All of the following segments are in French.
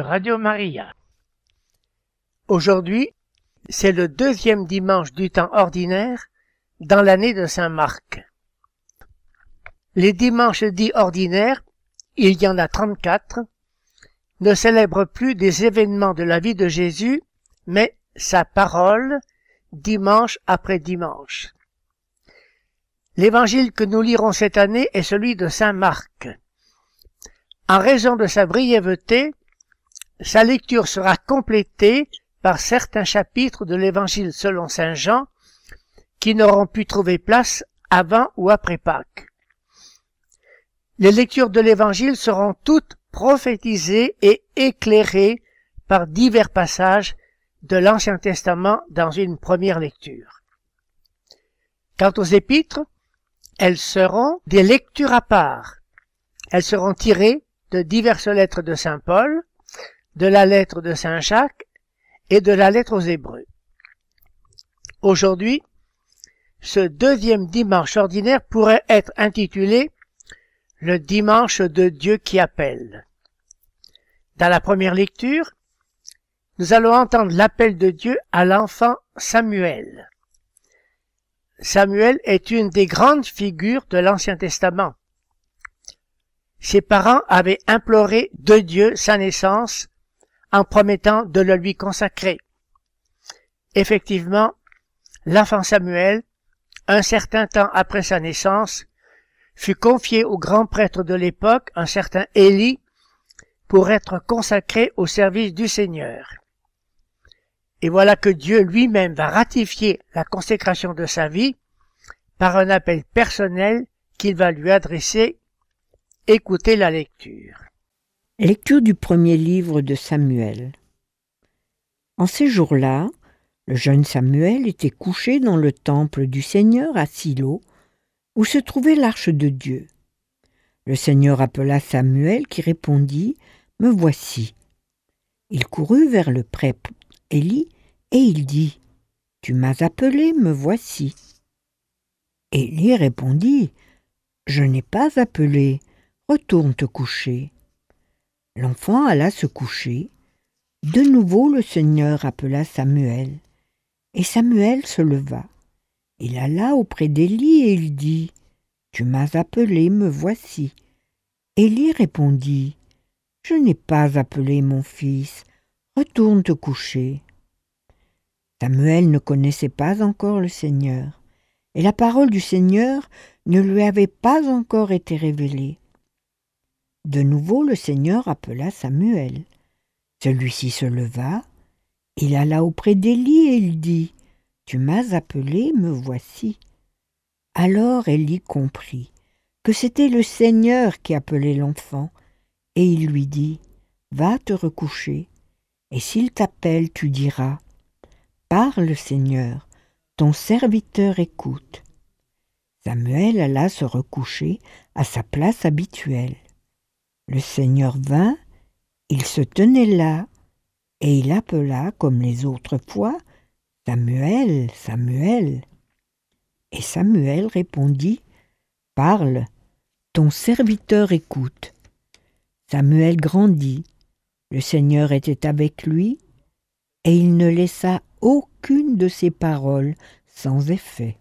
Radio Maria. Aujourd'hui, c'est le deuxième dimanche du temps ordinaire dans l'année de Saint Marc. Les dimanches dits ordinaires, il y en a 34, ne célèbrent plus des événements de la vie de Jésus, mais sa parole, dimanche après dimanche. L'évangile que nous lirons cette année est celui de Saint Marc. En raison de sa brièveté, sa lecture sera complétée par certains chapitres de l'évangile selon Saint Jean qui n'auront pu trouver place avant ou après Pâques. Les lectures de l'évangile seront toutes prophétisées et éclairées par divers passages de l'Ancien Testament dans une première lecture. Quant aux épîtres, elles seront des lectures à part. Elles seront tirées de diverses lettres de Saint Paul, de la lettre de Saint Jacques et de la lettre aux Hébreux. Aujourd'hui, ce deuxième dimanche ordinaire pourrait être intitulé le dimanche de Dieu qui appelle. Dans la première lecture, nous allons entendre l'appel de Dieu à l'enfant Samuel. Samuel est une des grandes figures de l'Ancien Testament. Ses parents avaient imploré de Dieu sa naissance en promettant de le lui consacrer. Effectivement, l'enfant Samuel, un certain temps après sa naissance, fut confié au grand prêtre de l'époque, un certain Élie, pour être consacré au service du Seigneur. Et voilà que Dieu lui-même va ratifier la consécration de sa vie par un appel personnel qu'il va lui adresser. Écoutez la lecture. Lecture du premier livre de Samuel. En ces jours-là, le jeune Samuel était couché dans le temple du Seigneur à Silo, où se trouvait l'arche de Dieu. Le Seigneur appela Samuel qui répondit Me voici. Il courut vers le prêtre Élie et il dit Tu m'as appelé, me voici. Élie répondit Je n'ai pas appelé, retourne te coucher. L'enfant alla se coucher. De nouveau le Seigneur appela Samuel. Et Samuel se leva. Il alla auprès d'Élie et il dit Tu m'as appelé, me voici. Élie répondit Je n'ai pas appelé mon fils, retourne te coucher. Samuel ne connaissait pas encore le Seigneur, et la parole du Seigneur ne lui avait pas encore été révélée. De nouveau le Seigneur appela Samuel. Celui-ci se leva, il alla auprès d'Élie et il dit Tu m'as appelé, me voici. Alors Élie comprit que c'était le Seigneur qui appelait l'enfant, et il lui dit Va te recoucher, et s'il t'appelle, tu diras Parle, Seigneur, ton serviteur écoute. Samuel alla se recoucher à sa place habituelle. Le Seigneur vint, il se tenait là, et il appela comme les autres fois Samuel, Samuel. Et Samuel répondit Parle, ton serviteur écoute. Samuel grandit, le Seigneur était avec lui, et il ne laissa aucune de ses paroles sans effet.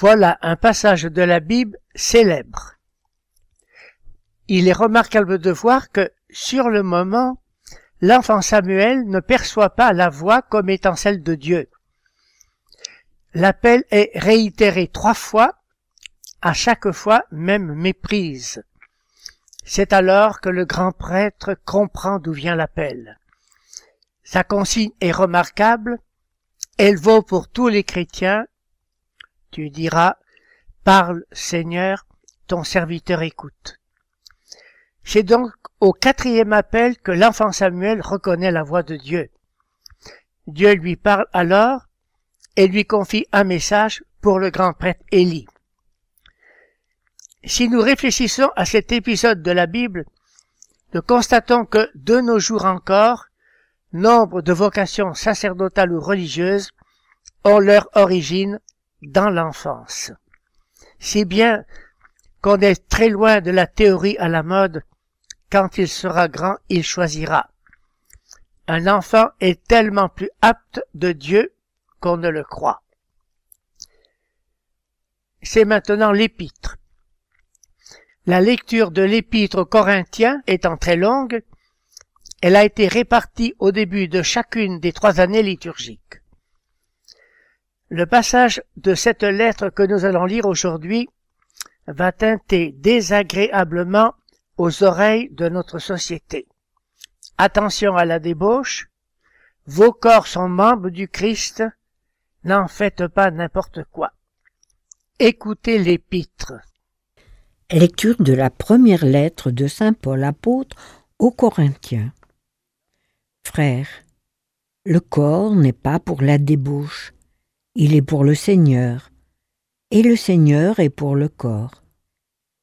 Voilà un passage de la Bible célèbre. Il est remarquable de voir que, sur le moment, l'enfant Samuel ne perçoit pas la voix comme étant celle de Dieu. L'appel est réitéré trois fois à chaque fois même méprise. C'est alors que le grand prêtre comprend d'où vient l'appel. Sa consigne est remarquable, elle vaut pour tous les chrétiens Tu diras, Parle, Seigneur, ton serviteur écoute. C'est donc au quatrième appel que l'enfant Samuel reconnaît la voix de Dieu. Dieu lui parle alors et lui confie un message pour le grand prêtre Élie. Si nous réfléchissons à cet épisode de la Bible, nous constatons que, de nos jours encore, nombre de vocations sacerdotales ou religieuses ont leur origine dans l'enfance. Si bien qu'on est très loin de la théorie à la mode, quand il sera grand, il choisira. Un enfant est tellement plus apte de Dieu qu'on ne le croit. C'est maintenant l'épître. La lecture de l'épître aux Corinthiens étant très longue, elle a été répartie au début de chacune des trois années liturgiques. Le passage de cette lettre que nous allons lire aujourd'hui va teinter désagréablement aux oreilles de notre société. Attention à la débauche, vos corps sont membres du Christ, n'en faites pas n'importe quoi. Écoutez l'épître. Lecture de la première lettre de Saint Paul apôtre aux Corinthiens. Frères, le corps n'est pas pour la débauche, il est pour le Seigneur, et le Seigneur est pour le corps.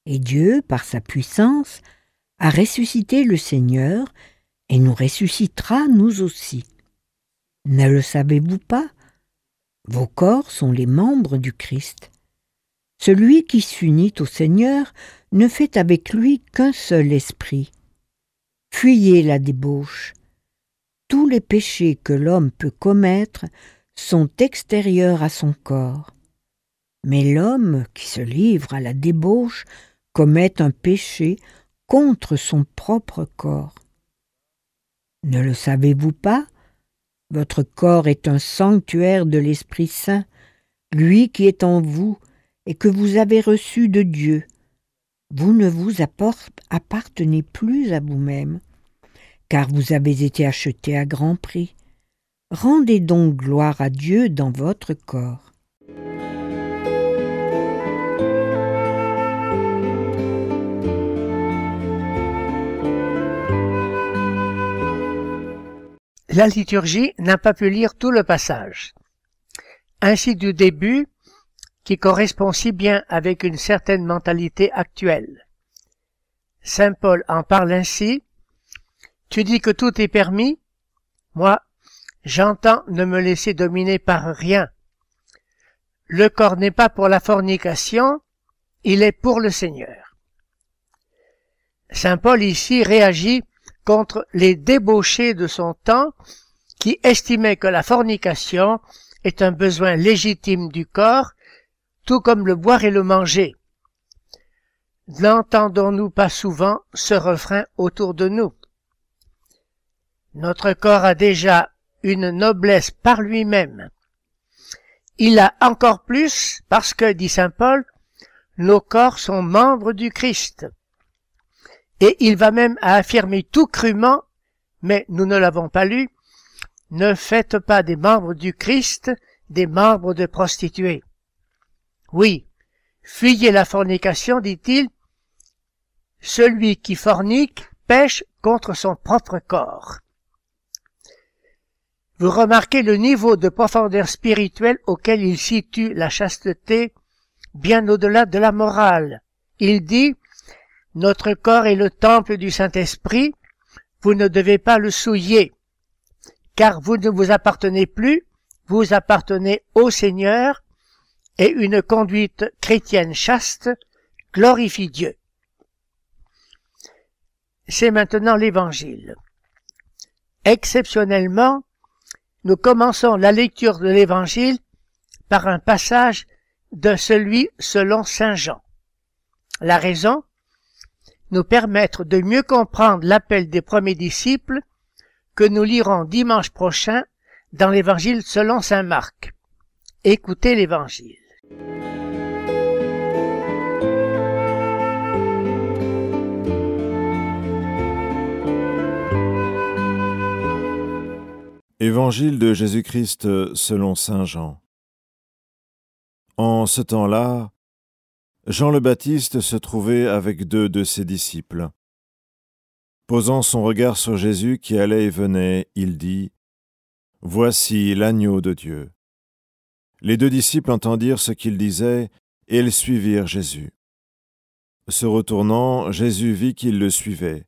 Et Dieu, par sa puissance, a ressuscité le Seigneur, et nous ressuscitera nous aussi. Ne le savez-vous pas? Vos corps sont les membres du Christ. Celui qui s'unit au Seigneur ne fait avec lui qu'un seul esprit. Fuyez la débauche. Tous les péchés que l'homme peut commettre sont extérieurs à son corps. Mais l'homme qui se livre à la débauche commet un péché contre son propre corps. Ne le savez-vous pas? Votre corps est un sanctuaire de l'Esprit Saint, lui qui est en vous et que vous avez reçu de Dieu. Vous ne vous appartenez plus à vous-même, car vous avez été acheté à grand prix. Rendez donc gloire à Dieu dans votre corps. La liturgie n'a pas pu lire tout le passage. Ainsi du début, qui correspond si bien avec une certaine mentalité actuelle. Saint Paul en parle ainsi. Tu dis que tout est permis? Moi, J'entends ne me laisser dominer par rien. Le corps n'est pas pour la fornication, il est pour le Seigneur. Saint Paul ici réagit contre les débauchés de son temps qui estimaient que la fornication est un besoin légitime du corps, tout comme le boire et le manger. N'entendons-nous pas souvent ce refrain autour de nous? Notre corps a déjà une noblesse par lui-même. Il a encore plus parce que, dit Saint Paul, nos corps sont membres du Christ. Et il va même à affirmer tout crûment, mais nous ne l'avons pas lu, ne faites pas des membres du Christ des membres de prostituées. Oui, fuyez la fornication, dit-il, celui qui fornique pêche contre son propre corps. Vous remarquez le niveau de profondeur spirituelle auquel il situe la chasteté, bien au-delà de la morale. Il dit, Notre corps est le temple du Saint-Esprit, vous ne devez pas le souiller, car vous ne vous appartenez plus, vous appartenez au Seigneur, et une conduite chrétienne chaste glorifie Dieu. C'est maintenant l'Évangile. Exceptionnellement, nous commençons la lecture de l'Évangile par un passage de celui selon Saint Jean. La raison Nous permettre de mieux comprendre l'appel des premiers disciples que nous lirons dimanche prochain dans l'Évangile selon Saint Marc. Écoutez l'Évangile. Évangile de Jésus-Christ selon Saint Jean. En ce temps-là, Jean le Baptiste se trouvait avec deux de ses disciples. Posant son regard sur Jésus qui allait et venait, il dit Voici l'agneau de Dieu. Les deux disciples entendirent ce qu'il disait, et ils suivirent Jésus. Se retournant, Jésus vit qu'ils le suivaient,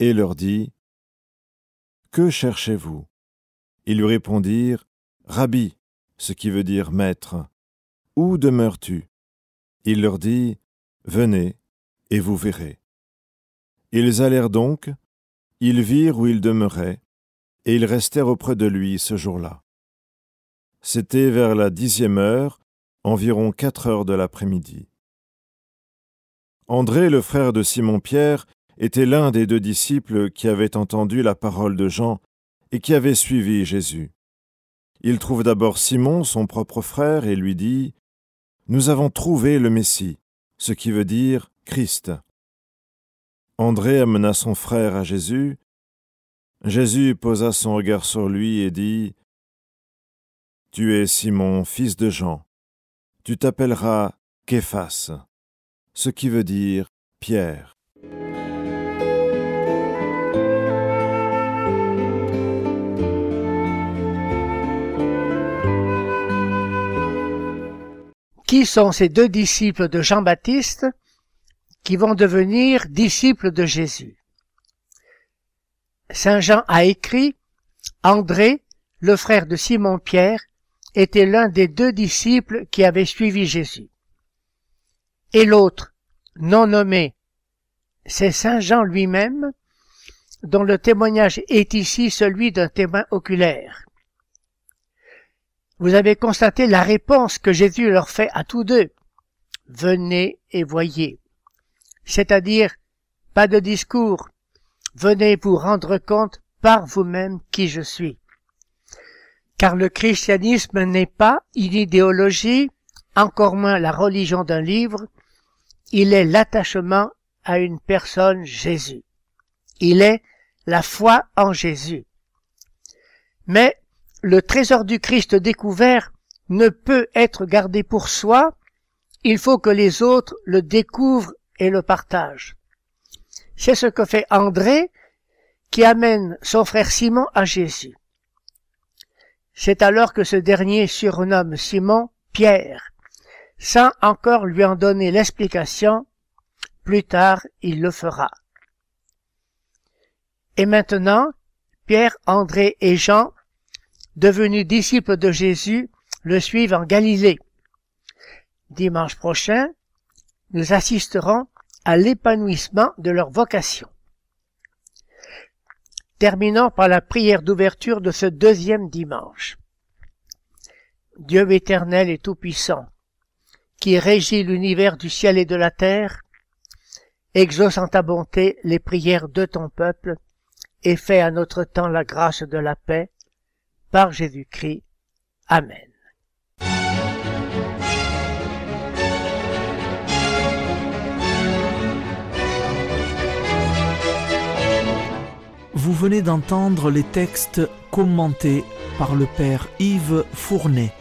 et leur dit Que cherchez-vous? Ils lui répondirent Rabbi, ce qui veut dire maître. Où demeures-tu? Il leur dit Venez, et vous verrez. Ils allèrent donc, ils virent où il demeurait, et ils restèrent auprès de lui ce jour-là. C'était vers la dixième heure, environ quatre heures de l'après-midi. André, le frère de Simon-Pierre, était l'un des deux disciples qui avaient entendu la parole de Jean et qui avaient suivi Jésus. Il trouve d'abord Simon, son propre frère, et lui dit Nous avons trouvé le Messie, ce qui veut dire Christ. André amena son frère à Jésus. Jésus posa son regard sur lui et dit Tu es Simon, fils de Jean. Tu t'appelleras Képhas ce qui veut dire Pierre. Qui sont ces deux disciples de Jean-Baptiste qui vont devenir disciples de Jésus Saint Jean a écrit André, le frère de Simon-Pierre, était l'un des deux disciples qui avaient suivi Jésus et l'autre, non nommé, c'est Saint Jean lui-même, dont le témoignage est ici celui d'un témoin oculaire. Vous avez constaté la réponse que Jésus leur fait à tous deux. Venez et voyez. C'est-à-dire, pas de discours. Venez vous rendre compte par vous-même qui je suis. Car le christianisme n'est pas une idéologie, encore moins la religion d'un livre, il est l'attachement à une personne Jésus. Il est la foi en Jésus. Mais le trésor du Christ découvert ne peut être gardé pour soi, il faut que les autres le découvrent et le partagent. C'est ce que fait André qui amène son frère Simon à Jésus. C'est alors que ce dernier surnomme Simon Pierre, sans encore lui en donner l'explication, plus tard il le fera. Et maintenant, Pierre, André et Jean, devenus disciples de Jésus, le suivent en Galilée. Dimanche prochain, nous assisterons à l'épanouissement de leur vocation. Terminons par la prière d'ouverture de ce deuxième dimanche. Dieu éternel et tout-puissant, qui régit l'univers du ciel et de la terre, exauce en ta bonté les prières de ton peuple, et fais à notre temps la grâce de la paix, par Jésus-Christ. Amen. Vous venez d'entendre les textes commentés par le Père Yves Fournet.